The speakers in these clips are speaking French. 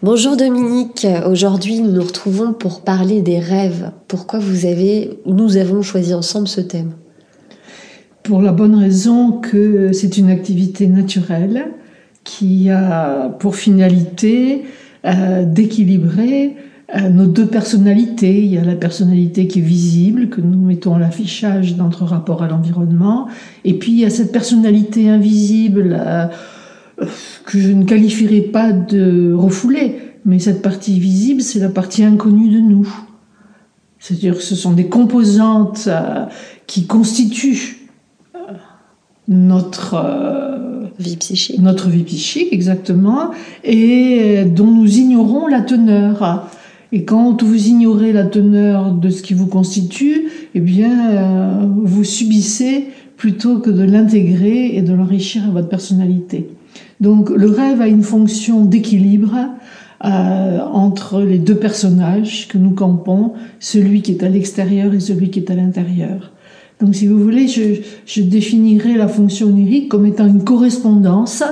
Bonjour Dominique, aujourd'hui nous nous retrouvons pour parler des rêves. Pourquoi vous avez, nous avons choisi ensemble ce thème? Pour la bonne raison que c'est une activité naturelle qui a pour finalité euh, d'équilibrer euh, nos deux personnalités. Il y a la personnalité qui est visible, que nous mettons à l'affichage dans notre rapport à l'environnement, et puis il y a cette personnalité invisible. Euh, que je ne qualifierais pas de refoulée, mais cette partie visible, c'est la partie inconnue de nous. C'est-à-dire que ce sont des composantes euh, qui constituent notre vie psychique. Notre vie psychique, exactement, et dont nous ignorons la teneur. Et quand vous ignorez la teneur de ce qui vous constitue, eh bien, vous subissez plutôt que de l'intégrer et de l'enrichir à votre personnalité. Donc le rêve a une fonction d'équilibre euh, entre les deux personnages que nous campons, celui qui est à l'extérieur et celui qui est à l'intérieur. Donc si vous voulez, je, je définirais la fonction onirique comme étant une correspondance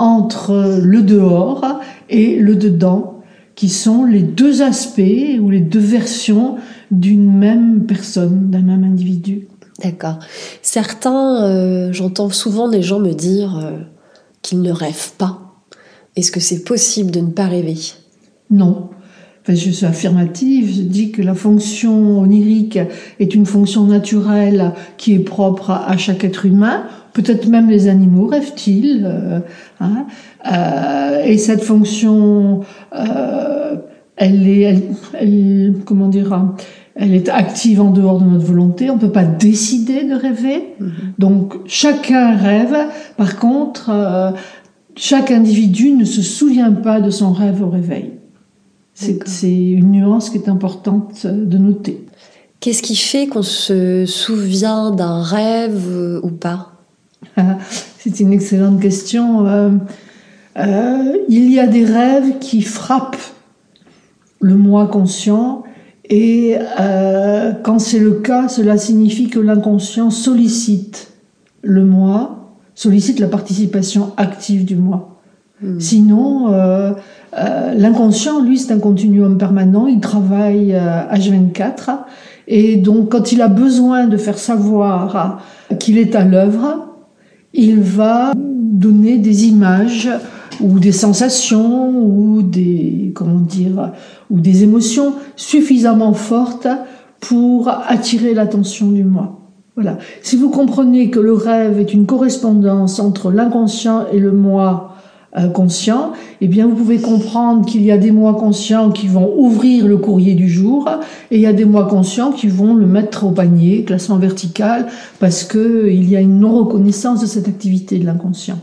entre le dehors et le dedans, qui sont les deux aspects ou les deux versions d'une même personne, d'un même individu. D'accord. Certains, euh, j'entends souvent des gens me dire, euh, qu'il ne rêve pas Est-ce que c'est possible de ne pas rêver? Non. Enfin, je suis affirmative, je dis que la fonction onirique est une fonction naturelle qui est propre à chaque être humain. Peut-être même les animaux rêvent-ils. Euh, hein euh, et cette fonction, euh, elle est, elle, comment dire, elle est active en dehors de notre volonté, on ne peut pas décider de rêver. Mhm. Donc chacun rêve, par contre, chaque individu ne se souvient pas de son rêve au réveil. C'est une nuance qui est importante de noter. Qu'est-ce qui fait qu'on se souvient d'un rêve ou pas? C'est une excellente question. Euh, il y a des rêves qui frappent le moi conscient et euh, quand c'est le cas, cela signifie que l'inconscient sollicite le moi, sollicite la participation active du moi. Hmm. Sinon, euh, euh, l'inconscient, lui, c'est un continuum permanent, il travaille H24, et donc quand il a besoin de faire savoir qu'il est à l'œuvre, il va donner des images ou des sensations ou des comment dire ou des émotions suffisamment fortes pour attirer l'attention du moi. Voilà. Si vous comprenez que le rêve est une correspondance entre l'inconscient et le moi conscient, eh bien vous pouvez comprendre qu'il y a des moi conscients qui vont ouvrir le courrier du jour et il y a des moi conscients qui vont le mettre au panier, classement vertical, parce que il y a une non reconnaissance de cette activité de l'inconscient.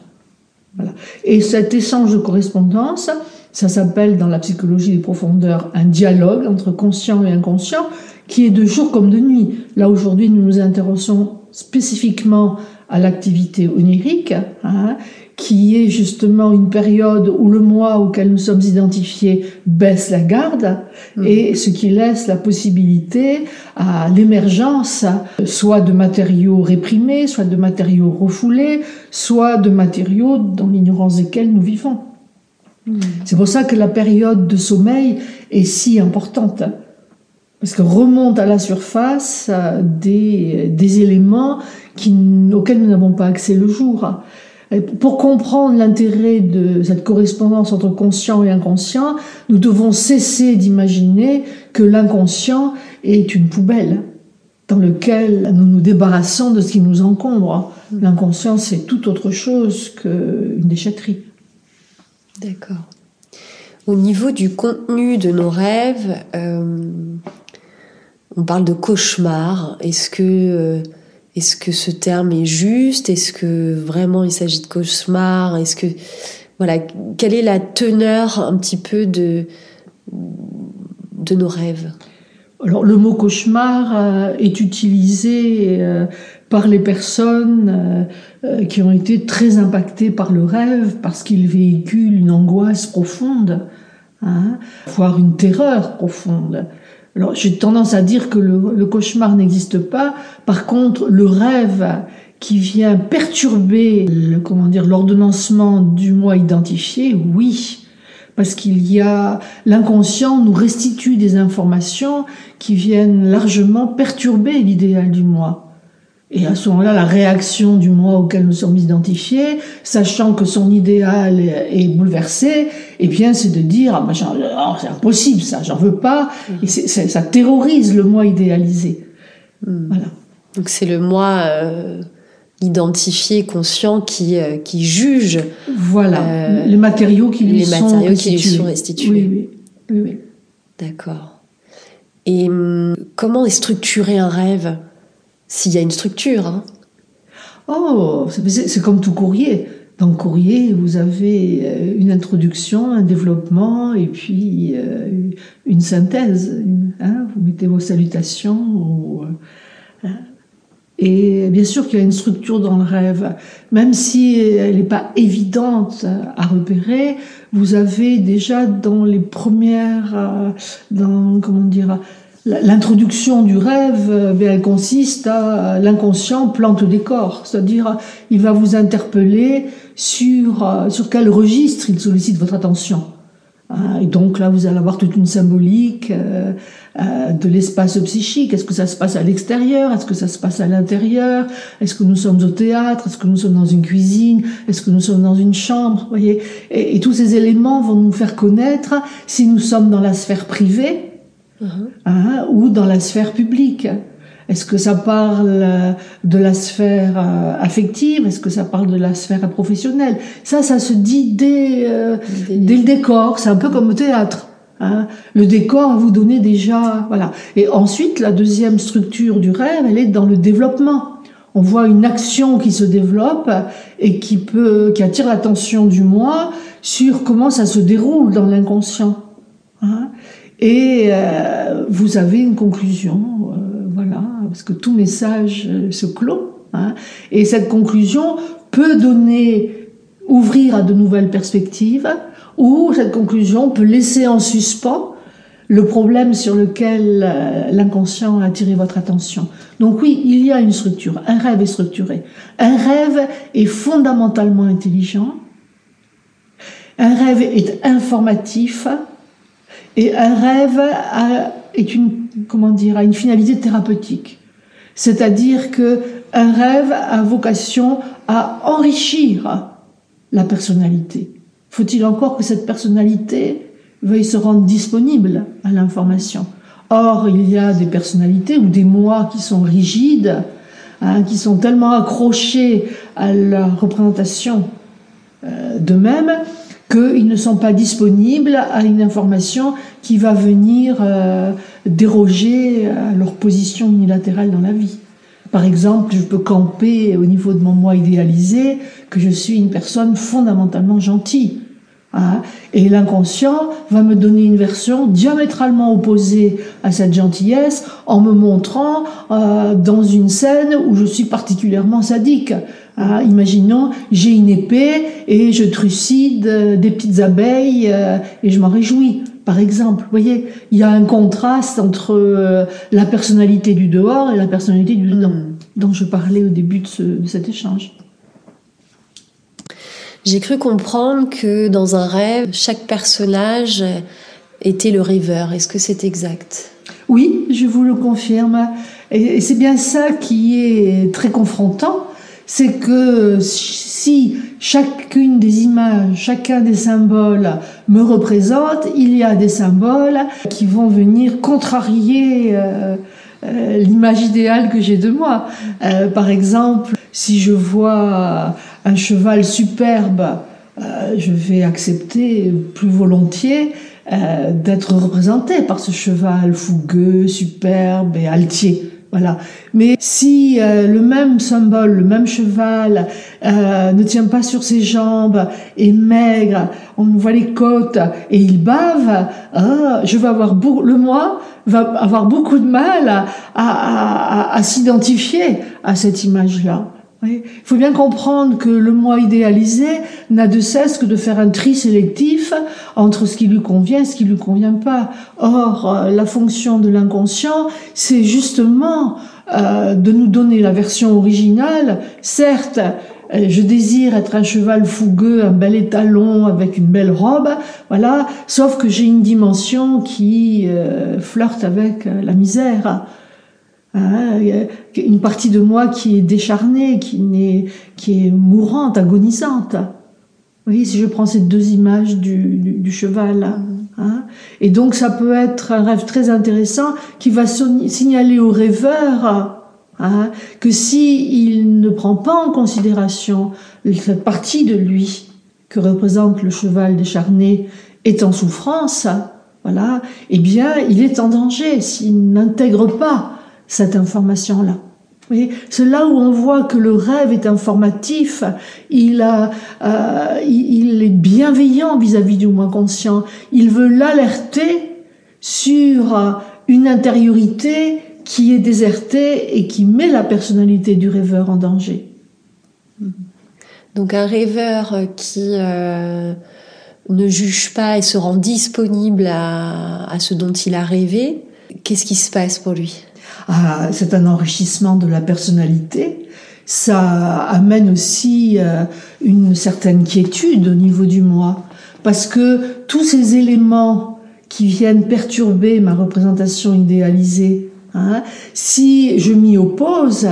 Et cet échange de correspondance, ça s'appelle dans la psychologie des profondeurs un dialogue entre conscient et inconscient qui est de jour comme de nuit. Là aujourd'hui, nous nous intéressons spécifiquement à l'activité onirique, hein, qui est justement une période où le moi auquel nous sommes identifiés baisse la garde mm. et ce qui laisse la possibilité à l'émergence soit de matériaux réprimés, soit de matériaux refoulés, soit de matériaux dans l'ignorance desquels nous vivons. Mm. C'est pour ça que la période de sommeil est si importante. Parce que remonte à la surface euh, des, des éléments qui, auxquels nous n'avons pas accès le jour. Pour comprendre l'intérêt de cette correspondance entre conscient et inconscient, nous devons cesser d'imaginer que l'inconscient est une poubelle dans laquelle nous nous débarrassons de ce qui nous encombre. L'inconscient, c'est tout autre chose qu'une déchetterie. D'accord. Au niveau du contenu de nos rêves, euh, on parle de cauchemar. Est-ce que euh, est-ce que ce terme est juste? Est-ce que vraiment il s'agit de cauchemar? Est-ce que voilà, quelle est la teneur un petit peu de de nos rêves? Alors le mot cauchemar euh, est utilisé euh, par les personnes euh, qui ont été très impactées par le rêve parce qu'il véhicule une angoisse profonde, hein, voire une terreur profonde. Alors j'ai tendance à dire que le, cauchemar n'existe pas. Par contre, le rêve qui vient perturber le, comment dire, l'ordonnancement du moi identifié, oui. Parce qu'il y a, l'inconscient nous restitue des informations qui viennent largement perturber l'idéal du moi. Et à ce moment-là, la réaction du moi auquel nous sommes identifiés, sachant que son idéal est bouleversé, eh bien, c'est de dire, ah, ben, oh, c'est impossible ça, j'en veux pas. Et ça terrorise le moi idéalisé. Hmm. Voilà. Donc c'est le moi euh, identifié, conscient, qui, euh, qui juge. Voilà, euh, les matériaux qui lui, les sont, matériaux qui lui sont restitués. Oui, oui. oui, D'accord. Et hum, comment est structuré un rêve? S'il y a une structure. Hein. Oh, c'est comme tout courrier. Dans le courrier, vous avez euh, une introduction, un développement et puis euh, une synthèse. Hein. vous mettez vos salutations. Euh, hein. et bien sûr qu'il y a une structure dans le rêve, même si elle n'est pas évidente à repérer. Vous avez déjà dans les premières, dans comment dire, L'introduction du rêve, euh, elle consiste à l'inconscient plante des corps, c'est-à-dire il va vous interpeller sur euh, sur quel registre il sollicite votre attention. Hein, et donc là, vous allez avoir toute une symbolique euh, de l'espace psychique. Est-ce que ça se passe à l'extérieur? Est-ce que ça se passe à l'intérieur? Est-ce que nous sommes au théâtre? Est-ce que nous sommes dans une cuisine? Est-ce que nous sommes dans une chambre? Voyez? Et tous ces éléments vont nous faire connaître si nous sommes dans la sphère privée Hein, ou dans la sphère publique. Est-ce que ça parle de la sphère euh, affective? Est-ce que ça parle de la sphère professionnelle? Ça, ça se dit dès, euh, dès le décor. C'est un peu comme au théâtre. Hein. Le décor, vous donnez déjà, voilà. Et ensuite, la deuxième structure du rêve, elle est dans le développement. On voit une action qui se développe et qui peut, qui attire l'attention du moi sur comment ça se déroule dans l'inconscient. Hein et euh, vous avez une conclusion, euh, voilà, parce que tout message euh, se clôt. Hein, et cette conclusion peut donner, ouvrir à de nouvelles perspectives, ou cette conclusion peut laisser en suspens le problème sur lequel l'inconscient a attiré votre attention. Donc oui, il y a une structure. Un rêve est structuré. Un rêve est fondamentalement intelligent. Un rêve est informatif. Et un rêve a, est une, comment dire, a une finalité thérapeutique. C'est-à-dire que un rêve a vocation à enrichir la personnalité. Faut-il encore que cette personnalité veuille se rendre disponible à l'information? Or, il y a des personnalités ou des moi qui sont rigides, hein, qui sont tellement accrochés à leur représentation euh, d'eux-mêmes qu'ils ne sont pas disponibles à une information qui va venir euh, déroger à leur position unilatérale dans la vie. Par exemple, je peux camper au niveau de mon moi idéalisé que je suis une personne fondamentalement gentille. Hein, et l'inconscient va me donner une version diamétralement opposée à cette gentillesse en me montrant euh, dans une scène où je suis particulièrement sadique. Ah, imaginons, j'ai une épée et je trucide euh, des petites abeilles euh, et je m'en réjouis, par exemple. Vous voyez, il y a un contraste entre euh, la personnalité du dehors et la personnalité du dedans, hmm. dont je parlais au début de, cet échange. J'ai cru comprendre que dans un rêve, chaque personnage était le rêveur. Est-ce que c'est exact? Oui, je vous le confirme. Et c'est bien ça qui est très confrontant c'est que si chacune des images, chacun des symboles me représente, il y a des symboles qui vont venir contrarier euh, euh, l'image idéale que j'ai de moi. Euh, par exemple, si je vois un cheval superbe, je vais accepter plus volontiers d'être représenté par ce cheval fougueux, superbe et altier. Voilà. Mais si euh, le même symbole, le même cheval euh, ne tient pas sur ses jambes, est maigre, on voit les côtes et il bave, ah, je vais avoir le moi va avoir beaucoup de mal à, s'identifier à cette image-là. Il faut bien comprendre que le moi idéalisé n'a de cesse que de faire un tri sélectif entre ce qui lui convient et ce qui lui convient pas. Or, euh, la fonction de l'inconscient, c'est justement euh, de nous donner la version originale. Certes, euh, je désire être un cheval fougueux, un bel étalon avec une belle robe, voilà. Sauf que j'ai une dimension qui euh, flirte avec euh, la misère. Hein, une partie de moi qui est décharnée, qui, est, mourante, agonisante. Vous voyez, si je prends ces deux images du, cheval. Hein, et donc ça peut être un rêve très intéressant qui va signaler au rêveur Hein, que si il ne prend pas en considération cette partie de lui que représente le cheval décharné est en souffrance, voilà, eh bien, il est en danger s'il n'intègre pas cette information-là. C'est là où on voit que le rêve est informatif, il, euh, est bienveillant vis-à-vis -vis du moi conscient, il veut l'alerter sur une intériorité qui est déserté et qui met la personnalité du rêveur en danger. Donc un rêveur qui euh, ne juge pas et se rend disponible à, ce dont il a rêvé, qu'est-ce qui se passe pour lui? C'est un enrichissement de la personnalité. Ça amène aussi euh, une certaine quiétude au niveau du moi. Parce que tous ces éléments qui viennent perturber ma représentation idéalisée Hein? Si je m'y oppose,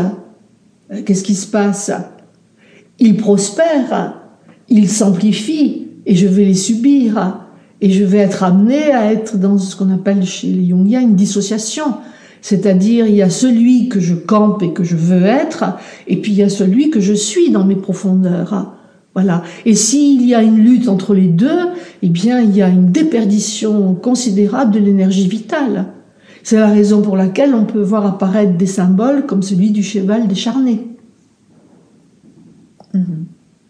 qu'est-ce qui se passe? Il prospère, il s'amplifie et je vais les subir. Et je vais être amené à être dans ce qu'on appelle chez les Jungiens une dissociation. C'est-à-dire, il y a celui que je campe et que je veux être, et puis il y a celui que je suis dans mes profondeurs. Voilà. Et s'il y a une lutte entre les deux, eh bien, il y a une déperdition considérable de l'énergie vitale. C'est la raison pour laquelle on peut voir apparaître des symboles comme celui du cheval décharné. Mhm.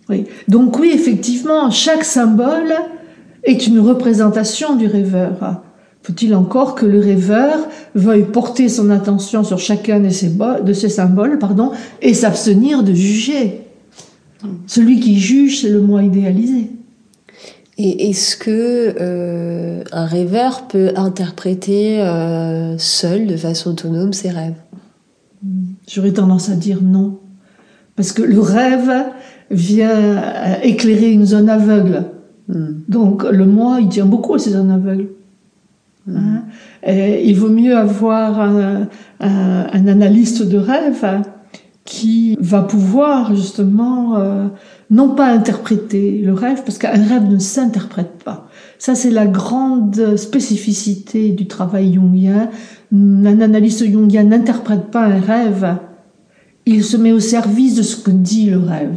Oui. Donc oui, effectivement, chaque symbole est une représentation du rêveur. Faut-il encore que le rêveur veuille porter son attention sur chacun de ces, de ces symboles pardon, et s'abstenir de juger? Celui qui juge, c'est le moi idéalisé. Et est-ce que euh, un rêveur peut interpréter euh, seul, de façon autonome, ses rêves? J'aurais tendance à dire non, parce que le rêve vient euh, éclairer une zone aveugle. Hmm. Donc le moi, il tient beaucoup à ces zones aveugles. Hein il vaut mieux avoir un, analyste de rêve qui va pouvoir justement non pas interpréter le rêve, parce qu'un rêve ne s'interprète pas. Ça, c'est la grande spécificité du travail jungien. Un analyste jungien n'interprète pas un rêve, il se met au service de ce que dit le rêve,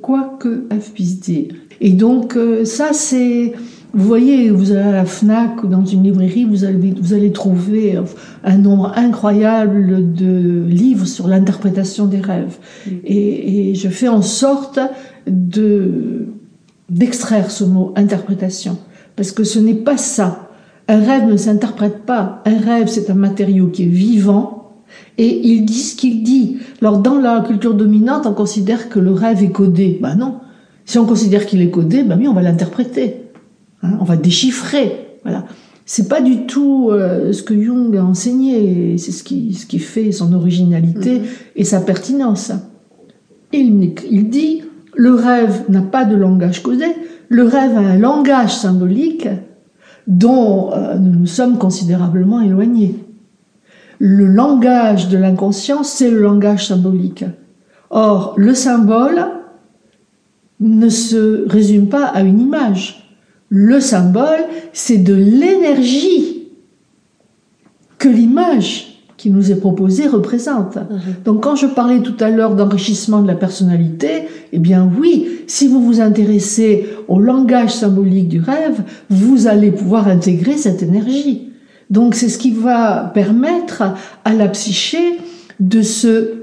quoi que rêve puisse dire. Et donc, euh, ça, c'est... Vous voyez, vous allez à la FNAC ou dans une librairie, vous allez, vous allez trouver un nombre incroyable de livres sur l'interprétation des rêves. Et, et je fais en sorte de d'extraire ce mot interprétation, parce que ce n'est pas ça. Un rêve ne s'interprète pas. Un rêve, c'est un matériau qui est vivant et il dit ce qu'il dit. Alors, dans la culture dominante, on considère que le rêve est codé. Ben non. Si on considère qu'il est codé, ben oui, on va l'interpréter. Hein, on va déchiffrer. Voilà. C'est pas du tout euh, ce que Jung a enseigné. C'est ce qui, ce qui fait son originalité mm-hmm. et sa pertinence. Il, il dit le rêve n'a pas de langage causé, le rêve a un langage symbolique dont euh, nous nous sommes considérablement éloignés. Le langage de l'inconscient, c'est le langage symbolique. Or, le symbole ne se résume pas à une image. Le symbole, c'est de l'énergie que l'image qui nous est proposé représente. Mhm. Donc quand je parlais tout à l'heure d'enrichissement de la personnalité, eh bien oui, si vous vous intéressez au langage symbolique du rêve, vous allez pouvoir intégrer cette énergie. Donc c'est ce qui va permettre à la psyché de se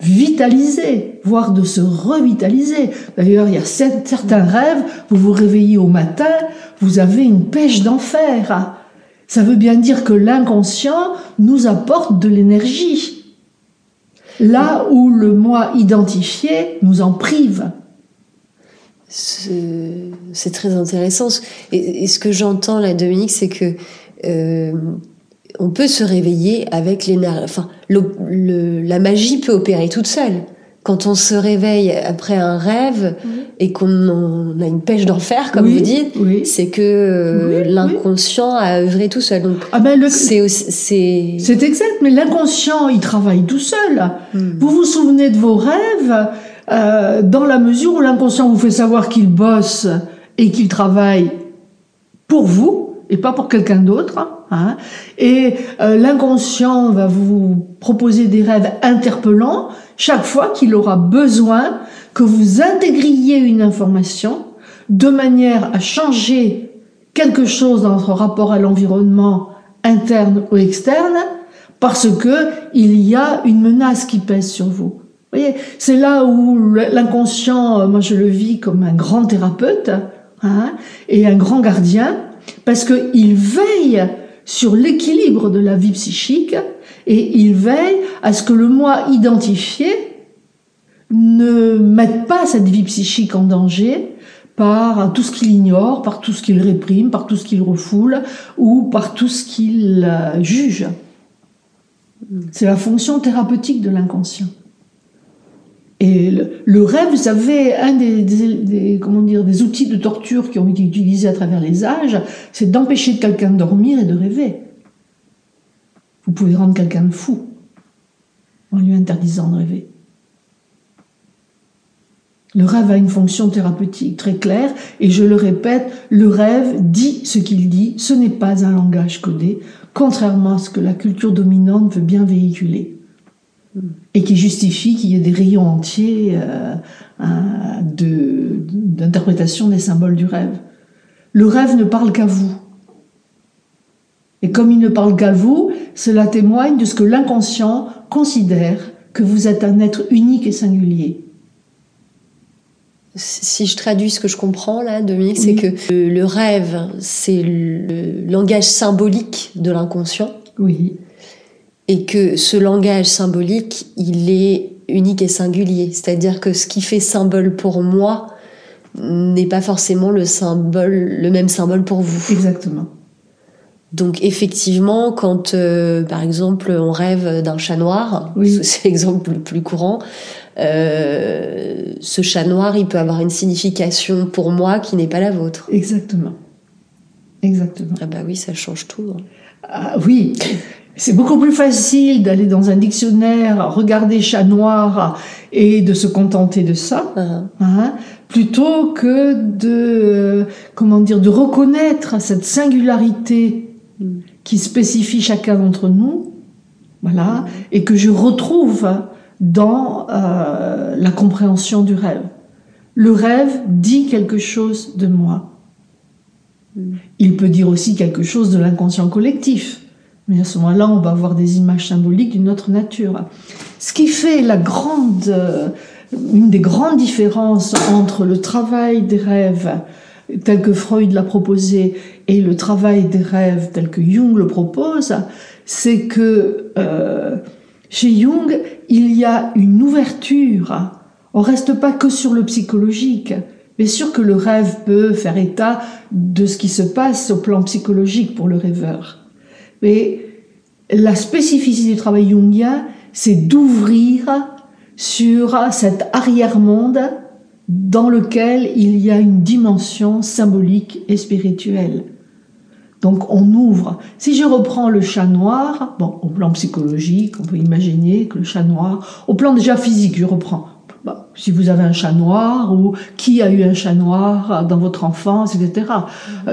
vitaliser, voire de se revitaliser. D'ailleurs, il y a certains rêves, vous vous réveillez au matin, vous avez une pêche d'enfer. Ça veut bien dire que l'inconscient nous apporte de l'énergie. Là où le moi identifié nous en prive. C'est très intéressant. Et, ce que j'entends là, Dominique, c'est que euh, on peut se réveiller avec l'énergie. Enfin, la magie peut opérer toute seule. Quand on se réveille après un rêve et qu'on a une pêche d'enfer, comme vous dites, c'est que euh, l'inconscient a œuvré tout seul. ah ben c'est c'est exact, mais l'inconscient il travaille tout seul. Hmm. Vous vous souvenez de vos rêves euh, dans la mesure où l'inconscient vous fait savoir qu'il bosse et qu'il travaille pour vous et pas pour quelqu'un d'autre. Hein. Et euh, l'inconscient va vous proposer des rêves interpellants chaque fois qu'il aura besoin que vous intégriez une information de manière à changer quelque chose dans votre rapport à l'environnement interne ou externe parce que il y a une menace qui pèse sur vous. Vous voyez, c'est là où l'inconscient, euh, moi je le vis comme un grand thérapeute hein, et un grand gardien parce qu'il veille sur l'équilibre de la vie psychique et il veille à ce que le moi identifié ne mette pas cette vie psychique en danger par tout ce qu'il ignore, par tout ce qu'il réprime, par tout ce qu'il refoule ou par tout ce qu'il euh, juge. C'est la fonction thérapeutique de l'inconscient. Et le, rêve, vous savez, un des, comment dire, des outils de torture qui ont été utilisés à travers les âges, c'est d'empêcher quelqu'un de dormir et de rêver. Vous pouvez rendre quelqu'un de fou en lui interdisant de rêver. Le rêve a une fonction thérapeutique très claire, et je le répète, le rêve dit ce qu'il dit, ce n'est pas un langage codé, contrairement à ce que la culture dominante veut bien véhiculer et qui justifie qu'il y ait des rayons entiers euh, d'interprétation des symboles du rêve. Le rêve ne parle qu'à vous. Et comme il ne parle qu'à vous, cela témoigne de ce que l'inconscient considère que vous êtes un être unique et singulier. Si je traduis ce que je comprends là, Dominique, c'est que le rêve, c'est le langage symbolique de l'inconscient. Oui et que ce langage symbolique, il est unique et singulier. C'est-à-dire que ce qui fait symbole pour moi n'est pas forcément le symbole, le même symbole pour vous. Exactement. Donc effectivement, quand euh, par exemple on rêve d'un chat noir, c'est l'exemple le plus courant, euh, ce chat noir, il peut avoir une signification pour moi qui n'est pas la vôtre. Exactement. Exactement. Ah bah oui, ça change tout. Hein. Ah, oui, c'est beaucoup plus facile d'aller dans un dictionnaire, regarder chat noir et de se contenter de ça, uh-huh. hein, plutôt que de, comment dire, de reconnaître cette singularité qui spécifie chacun d'entre nous, voilà, et que je retrouve dans euh, la compréhension du rêve. Le rêve dit quelque chose de moi. Mm. Il peut dire aussi quelque chose de l'inconscient collectif. Mais à ce moment-là, on va avoir des images symboliques d'une autre nature. Ce qui fait la grande, euh, une des grandes différences entre le travail des rêves tel que Freud l'a proposé et le travail des rêves tel que Jung le propose, c'est que euh, chez Jung, il y a une ouverture. On reste pas que sur le psychologique. Bien sûr que le rêve peut faire état de ce qui se passe au plan psychologique pour le rêveur. Mais la spécificité du travail jungien, c'est d'ouvrir sur cet arrière-monde dans lequel il y a une dimension symbolique et spirituelle. Donc on ouvre. Si je reprends le chat noir, bon, au plan psychologique, on peut imaginer que le chat noir, au plan déjà physique, je reprends. Si vous avez un chat noir ou qui a eu un chat noir dans votre enfance, etc.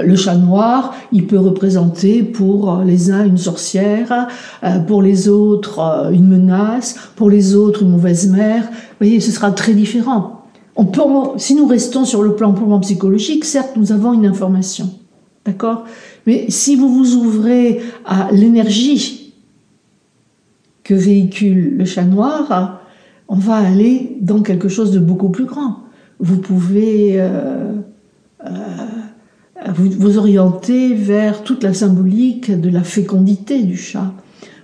Le chat noir, il peut représenter pour les uns une sorcière, euh, pour les autres euh, une menace, pour les autres une mauvaise mère. Vous voyez, ce sera très différent. On peut, si nous restons sur le plan purement psychologique, certes, nous avons une information. D'accord? Mais si vous vous ouvrez à l'énergie que véhicule le chat noir, on va aller dans quelque chose de beaucoup plus grand. Vous pouvez euh, euh, vous, orienter vers toute la symbolique de la fécondité du chat.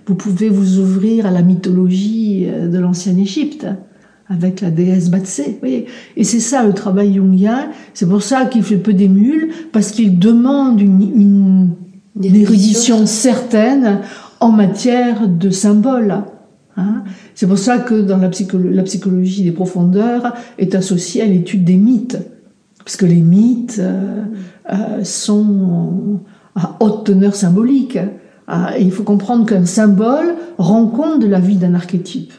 Vous pouvez vous ouvrir à la mythologie euh, de l'ancienne Égypte avec la déesse Batsé. Et c'est ça le travail jungien. C'est pour ça qu'il fait peu d'émules, parce qu'il demande une, une, une érudition certaine en matière de symboles. Hein. C'est pour ça que dans la, psychologie des profondeurs est associée à l'étude des mythes, parce que les mythes euh, euh, sont à haute teneur symbolique. Ah, il faut comprendre qu'un symbole rend compte de la vie d'un archétype.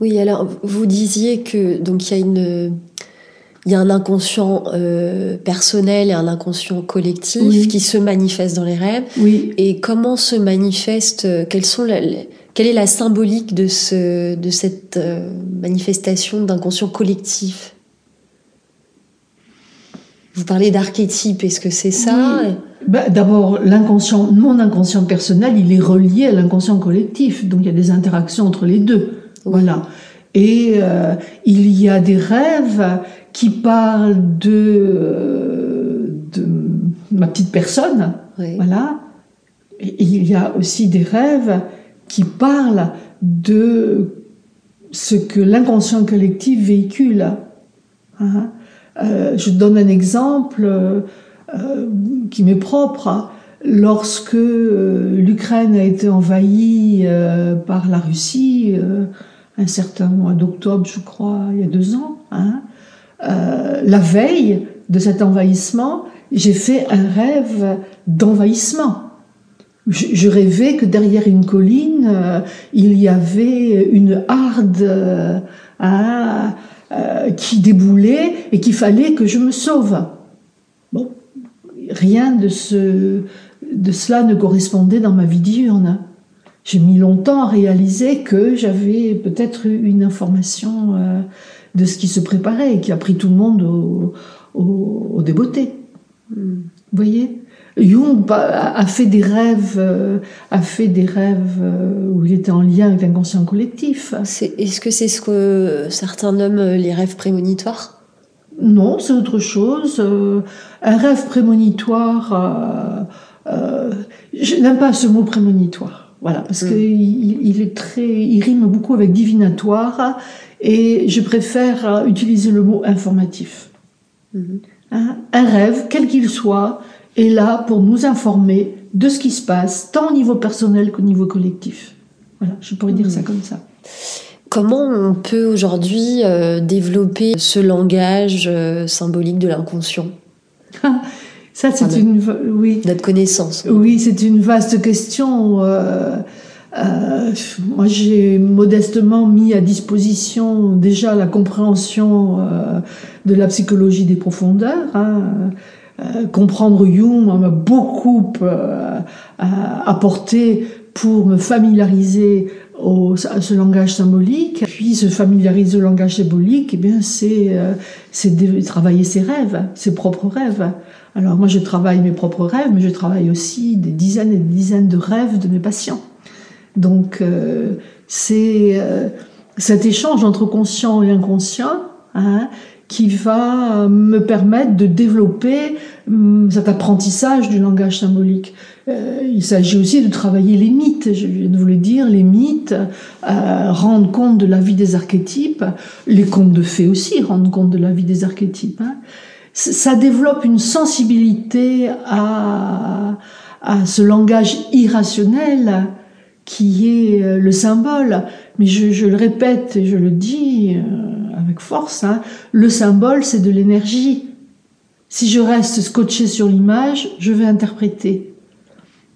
Oui, alors vous disiez que donc il y a une il y a un inconscient euh, personnel et un inconscient collectif qui se manifeste dans les rêves. Oui. Et comment se manifeste euh, Quelles sont quelle est la symbolique de ce de cette euh, manifestation d'inconscient collectif? Vous parlez d'archétype. Est-ce que c'est ça? Bah, D'abord, l'inconscient, mon inconscient personnel, il est relié à l'inconscient collectif. Donc il y a des interactions entre les deux. Voilà. Et euh, il y a des rêves qui parlent de, euh, de ma petite personne. Voilà. Et il y a aussi des rêves qui parlent de ce que l'inconscient collectif véhicule. Hein. Euh, je donne un exemple qui m'est propre. Lorsque l'Ukraine a été envahie par la Russie, un certain mois d'octobre, je crois, il y a deux ans, hein, euh, la veille de cet envahissement, j'ai fait un rêve d'envahissement. Je, rêvais que derrière une colline, euh, il y avait une harde euh, hein, qui déboulait et qu'il fallait que je me sauve. Bon, rien de, ce, de cela ne correspondait dans ma vie diurne j'ai mis longtemps à réaliser que j'avais peut-être eu une information de ce qui se préparait et qui a pris tout le monde au, au, débeauté. Vous voyez? Jung a fait des rêves, euh, a fait des rêves euh, où il était en lien avec l'inconscient collectif. Est-ce que c'est ce que certains nomment les rêves prémonitoires? Non, c'est autre chose. un rêve prémonitoire, je n'aime pas ce mot prémonitoire. Voilà, parce mm. qu'il il est très, il rime beaucoup avec divinatoire et je préfère utiliser le mot informatif. Mm-hmm. Hein? Un rêve, quel qu'il soit, est là pour nous informer de ce qui se passe, tant au niveau personnel qu'au niveau collectif. Voilà, je pourrais dire ça mm. comme ça. Comment on peut aujourd'hui euh, développer ce langage euh, symbolique de l'inconscient? Ça, c'est une. Oui. Notre connaissance. Oui, c'est une vaste question. Euh, euh, moi, j'ai modestement mis à disposition déjà la compréhension euh, de la psychologie des profondeurs. Hein. comprendre Jung m'a beaucoup apporté pour me familiariser ce langage symbolique. Puis se familiariser au langage symbolique, eh bien, c'est c'est travailler ses rêves, ses propres rêves. Alors moi, je travaille mes propres rêves, mais je travaille aussi des dizaines et des dizaines de rêves de mes patients. Donc euh, c'est euh, cet échange entre conscient et inconscient hein, qui va me permettre de développer cet apprentissage du langage symbolique. Euh, il s'agit aussi de travailler les mythes, je viens de vous le dire, les mythes rendent compte de la vie des archétypes, les contes de fées aussi rendent compte de la vie des archétypes. Hein ça développe une sensibilité à, ce langage irrationnel qui est euh, le symbole. Mais je, le répète et je le dis euh, avec force, hein, le symbole c'est de l'énergie. Si je reste scotché sur l'image, je vais interpréter.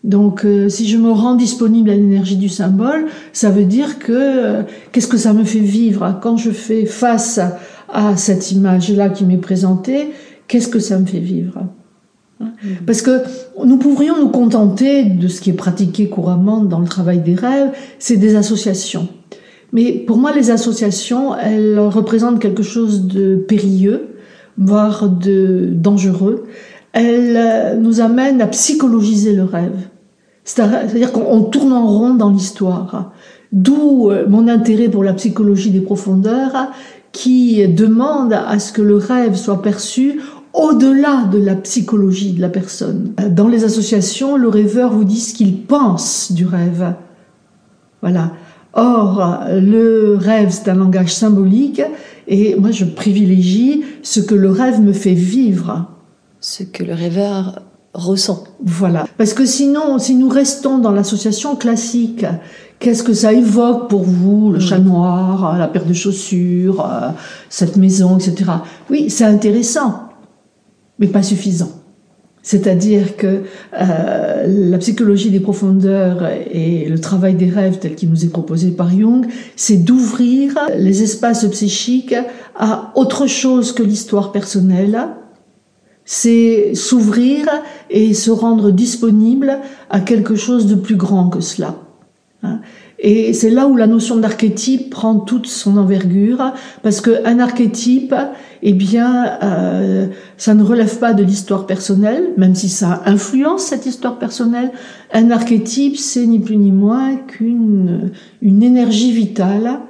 Donc, euh, si je me rends disponible à l'énergie du symbole, ça veut dire que qu'est-ce que ça me fait vivre? Quand je fais face à cette image-là qui m'est présentée, qu'est-ce que ça me fait vivre? Hein? Mm. parce que nous pourrions nous contenter de ce qui est pratiqué couramment dans le travail des rêves, c'est des associations. Mais pour moi, les associations, elles représentent quelque chose de périlleux, voire de dangereux. Elles euh, nous amènent à psychologiser le rêve. C'est-à-dire qu'on tourne en rond dans l'histoire. D'où euh, mon intérêt pour la psychologie des profondeurs, qui demande à ce que le rêve soit perçu au-delà de la psychologie de la personne. Dans les associations, le rêveur vous dit ce qu'il pense du rêve. Voilà. Or, le rêve, c'est un langage symbolique, et moi, je privilégie ce que le rêve me fait vivre. Ce que le rêveur ressent. Voilà. Parce que sinon, si nous restons dans l'association classique, qu'est-ce que ça évoque pour vous Le chat noir, la paire de chaussures, euh, cette maison, etc. Oui, c'est intéressant, mais pas suffisant. C'est-à-dire que euh, la psychologie des profondeurs et le travail des rêves tel qu'il nous est proposé par Jung, c'est d'ouvrir les espaces psychiques à autre chose que l'histoire personnelle, c'est s'ouvrir et se rendre disponible à quelque chose de plus grand que cela. Et c'est là où la notion d'archétype prend toute son envergure, parce qu'un archétype, eh bien, euh, ça ne relève pas de l'histoire personnelle, même si ça influence cette histoire personnelle. Un archétype, c'est ni plus ni moins qu'une une énergie vitale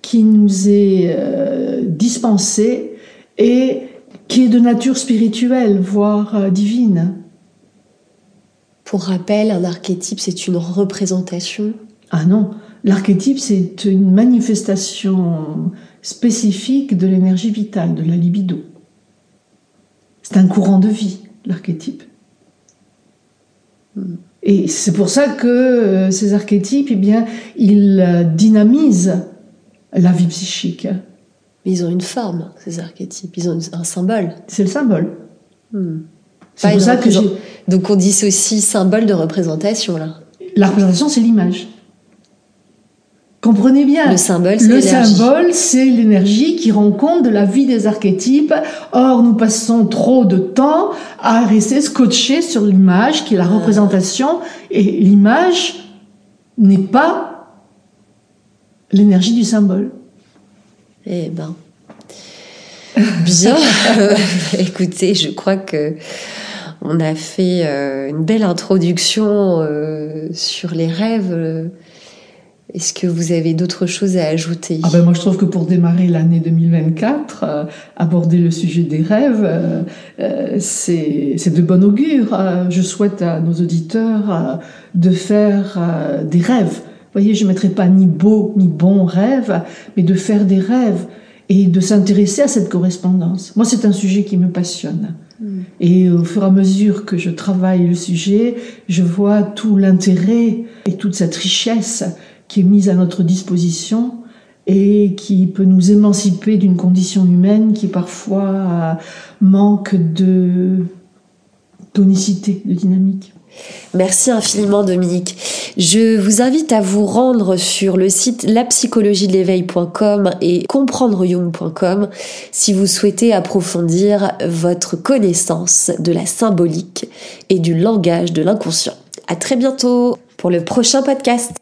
qui nous est euh, dispensée et qui est de nature spirituelle, voire euh, divine. Pour rappel, un archétype, c'est une représentation Ah non, l'archétype, c'est une manifestation spécifique de l'énergie vitale, de la libido. C'est un courant de vie, l'archétype. Et c'est pour ça que euh, ces archétypes, eh bien, ils euh, dynamisent la vie psychique. Mais ils ont une forme, ces archétypes. Ils ont un symbole. C'est le symbole. Hmm. C'est pour ça que. Donc on dissocie symbole de représentation là. La représentation, c'est l'image. Comprenez bien. Le symbole, c'est Le symbole, c'est l'énergie qui rend compte de la vie des archétypes. Or, nous passons trop de temps à rester scotché sur l'image, qui est la ah. représentation, et l'image n'est pas l'énergie du symbole. Eh ben. Bien. Écoutez, je crois que on a fait euh, une belle introduction euh, sur les rêves. Est-ce que vous avez d'autres choses à ajouter? Ah ben Moi, je trouve que pour démarrer l'année 2024, euh, aborder le sujet des rêves, c'est de bon augure. je souhaite à nos auditeurs de faire des rêves voyez, je ne mettrai pas ni beau ni bon rêve, mais de faire des rêves et de s'intéresser à cette correspondance. Moi, c'est un sujet qui me passionne. Mm. Et au fur et à mesure que je travaille le sujet, je vois tout l'intérêt et toute cette richesse qui est mise à notre disposition et qui peut nous émanciper d'une condition humaine qui parfois manque de tonicité, de dynamique. Merci infiniment Dominique. Je vous invite à vous rendre sur le site lapsychologie-de-l'éveil.com et comprendre-jung.com si vous souhaitez approfondir votre connaissance de la symbolique et du langage de l'inconscient. À très bientôt pour le prochain podcast.